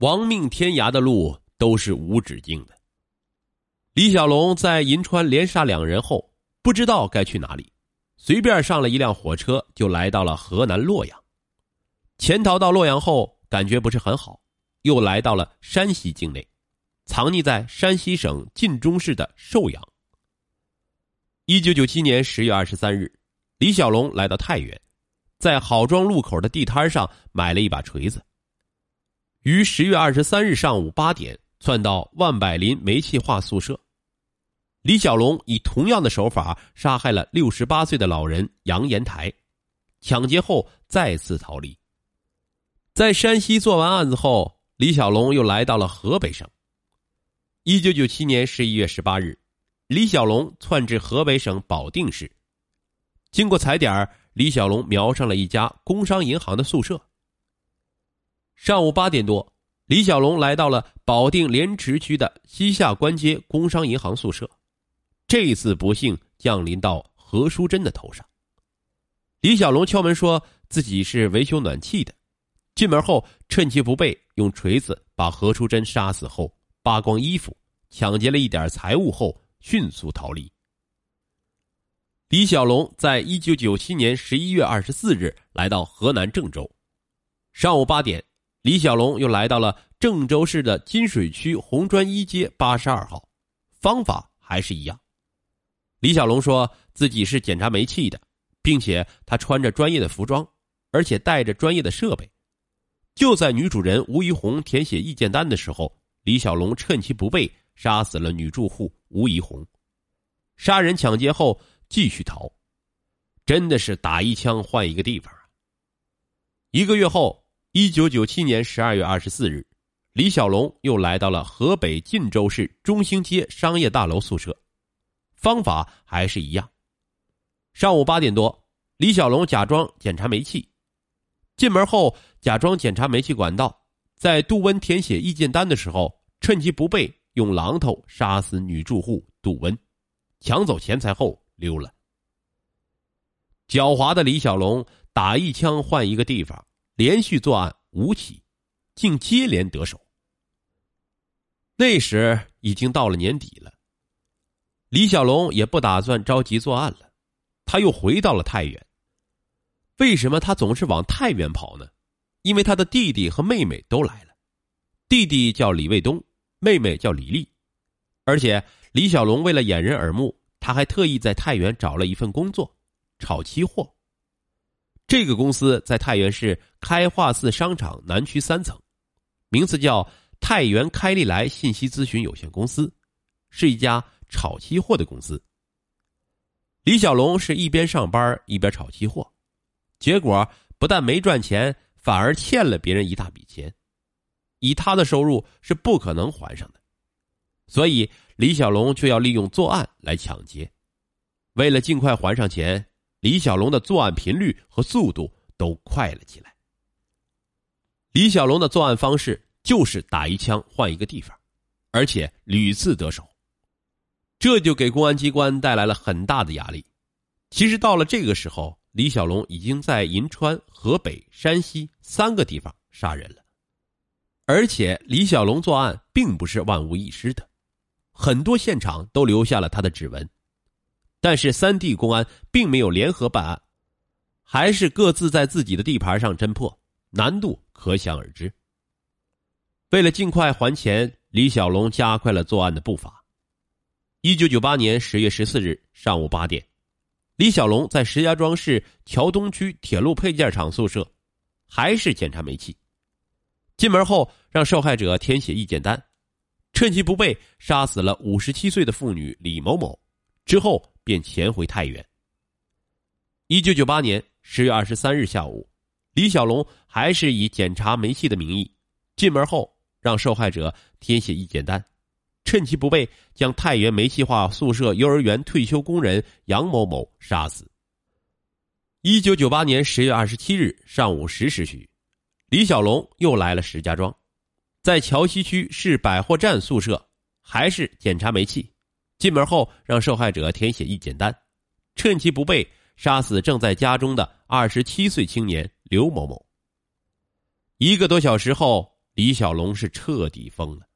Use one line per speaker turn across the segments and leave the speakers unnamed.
亡命天涯的路都是无止境的。李小龙在银川连杀两人后，不知道该去哪里，随便上了一辆火车就来到了河南洛阳。潜逃到洛阳后，感觉不是很好，又来到了山西境内，藏匿在山西省晋中市的寿阳。一九九七年十月二十三日，李小龙来到太原，在郝庄路口的地摊上买了一把锤子。于十月二十三日上午八点窜到万柏林煤气化宿舍。李小龙以同样的手法杀害了六十八岁的老人杨延台，抢劫后再次逃离。在山西做完案子后，李小龙又来到了河北省。一九九七年十一月十八日。李小龙窜至河北省保定市，经过踩点李小龙瞄上了一家工商银行的宿舍。上午八点多，李小龙来到了保定莲池区的西夏关街工商银行宿舍，这次不幸降临到何淑珍的头上。李小龙敲门说自己是维修暖气的，进门后趁其不备，用锤子把何淑珍杀死后，扒光衣服，抢劫了一点财物后。迅速逃离。李小龙在一九九七年十一月二十四日来到河南郑州，上午八点，李小龙又来到了郑州市的金水区红砖一街八十二号，方法还是一样。李小龙说自己是检查煤气的，并且他穿着专业的服装，而且带着专业的设备。就在女主人吴怡红填写意见单的时候，李小龙趁其不备。杀死了女住户吴怡红，杀人抢劫后继续逃，真的是打一枪换一个地方啊。一个月后，一九九七年十二月二十四日，李小龙又来到了河北晋州市中兴街商业大楼宿舍，方法还是一样。上午八点多，李小龙假装检查煤气，进门后假装检查煤气管道，在杜温填写意见单的时候，趁其不备。用榔头杀死女住户杜温，抢走钱财后溜了。狡猾的李小龙打一枪换一个地方，连续作案五起，竟接连得手。那时已经到了年底了，李小龙也不打算着急作案了，他又回到了太原。为什么他总是往太原跑呢？因为他的弟弟和妹妹都来了，弟弟叫李卫东。妹妹叫李丽，而且李小龙为了掩人耳目，他还特意在太原找了一份工作，炒期货。这个公司在太原市开化寺商场南区三层，名字叫太原开利来信息咨询有限公司，是一家炒期货的公司。李小龙是一边上班一边炒期货，结果不但没赚钱，反而欠了别人一大笔钱。以他的收入是不可能还上的，所以李小龙就要利用作案来抢劫。为了尽快还上钱，李小龙的作案频率和速度都快了起来。李小龙的作案方式就是打一枪换一个地方，而且屡次得手，这就给公安机关带来了很大的压力。其实到了这个时候，李小龙已经在银川、河北、山西三个地方杀人了。而且李小龙作案并不是万无一失的，很多现场都留下了他的指纹，但是三地公安并没有联合办案，还是各自在自己的地盘上侦破，难度可想而知。为了尽快还钱，李小龙加快了作案的步伐。一九九八年十月十四日上午八点，李小龙在石家庄市桥东区铁路配件厂宿舍，还是检查煤气。进门后，让受害者填写意见单，趁其不备，杀死了五十七岁的妇女李某某，之后便潜回太原。一九九八年十月二十三日下午，李小龙还是以检查煤气的名义，进门后让受害者填写意见单，趁其不备，将太原煤气化宿舍幼儿园退休工人杨某某杀死。一九九八年十月二十七日上午十时许。李小龙又来了石家庄，在桥西区市百货站宿舍，还是检查煤气。进门后，让受害者填写意见单，趁其不备，杀死正在家中的二十七岁青年刘某某。一个多小时后，李。小龙是彻底疯了。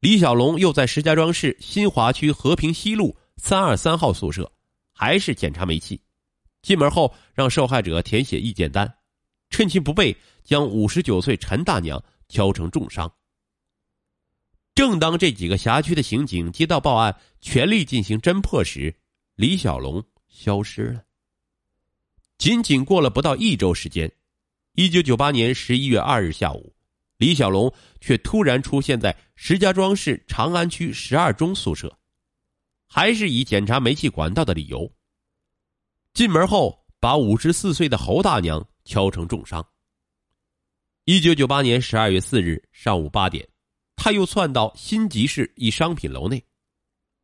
李小龙又在石家庄市新华区和平西路三二三号宿舍，还是检查煤气。进门后，让受害者填写意见单，趁其不备，将五十九岁陈大娘敲成重伤。正当这几个辖区的刑警接到报案，全力进行侦破时，李小龙消失了。仅仅过了不到一周时间，一九九八年十一月二日下午，李小龙却突然出现在石家庄市长安区十二中宿舍，还是以检查煤气管道的理由。进门后，把五十四岁的侯大娘敲成重伤。一九九八年十二月四日上午八点。他又窜到新集市一商品楼内，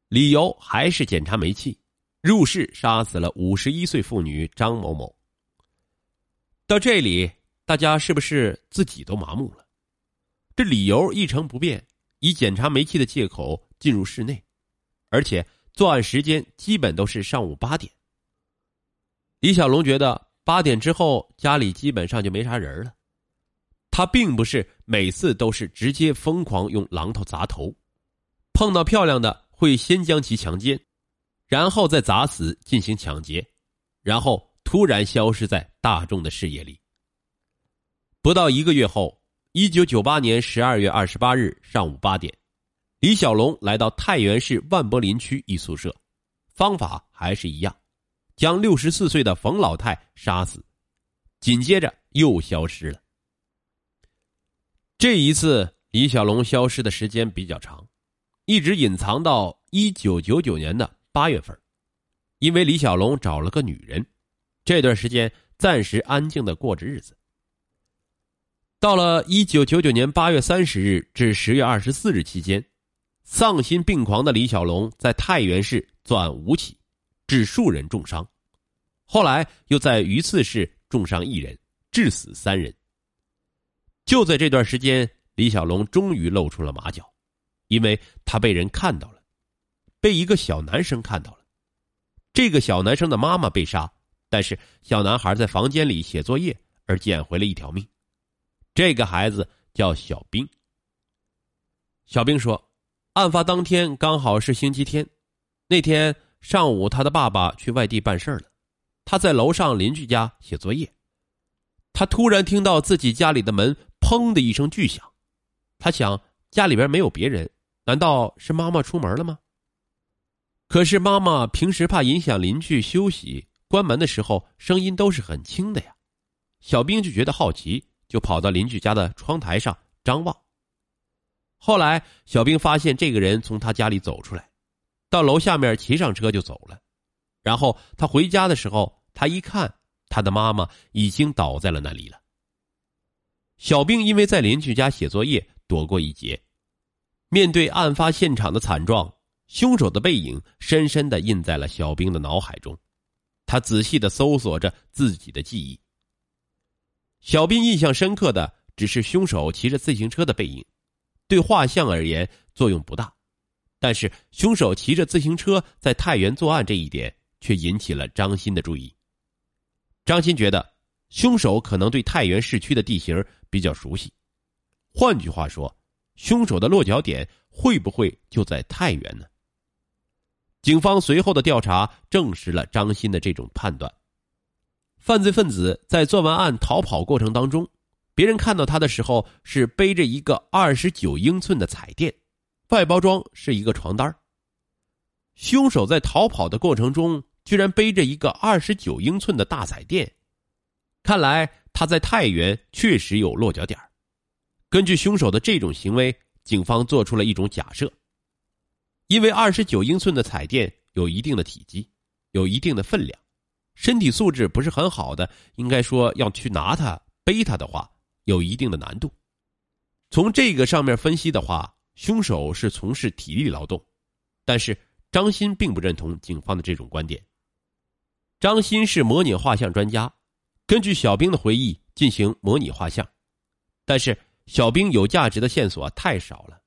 理由还是检查煤气，入室杀死了五十一岁妇女张某某。到这里，大家是不是自己都麻木了？这理由一成不变，以检查煤气的借口进入室内，而且作案时间基本都是上午八点。李小龙觉得八点之后家里基本上就没啥人了。他并不是每次都是直接疯狂用榔头砸头，碰到漂亮的会先将其强奸，然后再砸死进行抢劫，然后突然消失在大众的视野里。不到一个月后，一九九八年十二月二十八日上午八点，李小龙来到太原市万柏林区一宿舍，方法还是一样，将六十四岁的冯老太杀死，紧接着又消失了。这一次，李小龙消失的时间比较长，一直隐藏到一九九九年的八月份，因为李小龙找了个女人，这段时间暂时安静的过着日子。到了一九九九年八月三十日至十月二十四日期间，丧心病狂的李小龙在太原市作案五起，致数人重伤，后来又在榆次市重伤一人，致死三人。就在这段时间，李小龙终于露出了马脚，因为他被人看到了，被一个小男生看到了。这个小男生的妈妈被杀，但是小男孩在房间里写作业而捡回了一条命。这个孩子叫小兵。小兵说，案发当天刚好是星期天，那天上午他的爸爸去外地办事了，他在楼上邻居家写作业，他突然听到自己家里的门。砰的一声巨响，他想家里边没有别人，难道是妈妈出门了吗？可是妈妈平时怕影响邻居休息，关门的时候声音都是很轻的呀。小兵就觉得好奇，就跑到邻居家的窗台上张望。后来小兵发现这个人从他家里走出来，到楼下面骑上车就走了。然后他回家的时候，他一看，他的妈妈已经倒在了那里了。小兵因为在邻居家写作业，躲过一劫。面对案发现场的惨状，凶手的背影深深的印在了小兵的脑海中。他仔细的搜索着自己的记忆。小兵印象深刻的只是凶手骑着自行车的背影，对画像而言作用不大。但是凶手骑着自行车在太原作案这一点却引起了张鑫的注意。张鑫觉得。凶手可能对太原市区的地形比较熟悉，换句话说，凶手的落脚点会不会就在太原呢？警方随后的调查证实了张鑫的这种判断。犯罪分子在做完案逃跑过程当中，别人看到他的时候是背着一个二十九英寸的彩电，外包装是一个床单凶手在逃跑的过程中居然背着一个二十九英寸的大彩电。看来他在太原确实有落脚点根据凶手的这种行为，警方做出了一种假设：因为二十九英寸的彩电有一定的体积，有一定的分量，身体素质不是很好的，应该说要去拿它、背它的话，有一定的难度。从这个上面分析的话，凶手是从事体力劳动。但是张鑫并不认同警方的这种观点。张鑫是模拟画像专家。根据小兵的回忆进行模拟画像，但是小兵有价值的线索太少了，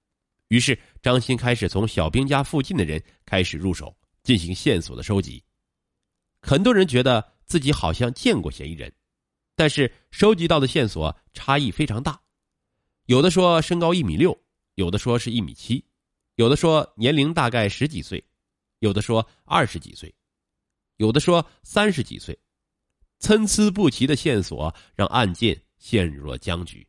于是张鑫开始从小兵家附近的人开始入手进行线索的收集。很多人觉得自己好像见过嫌疑人，但是收集到的线索差异非常大。有的说身高一米六，有的说是一米七，有的说年龄大概十几岁，有的说二十几岁，有的说三十几岁，参差不齐的线索让案件陷入了僵局。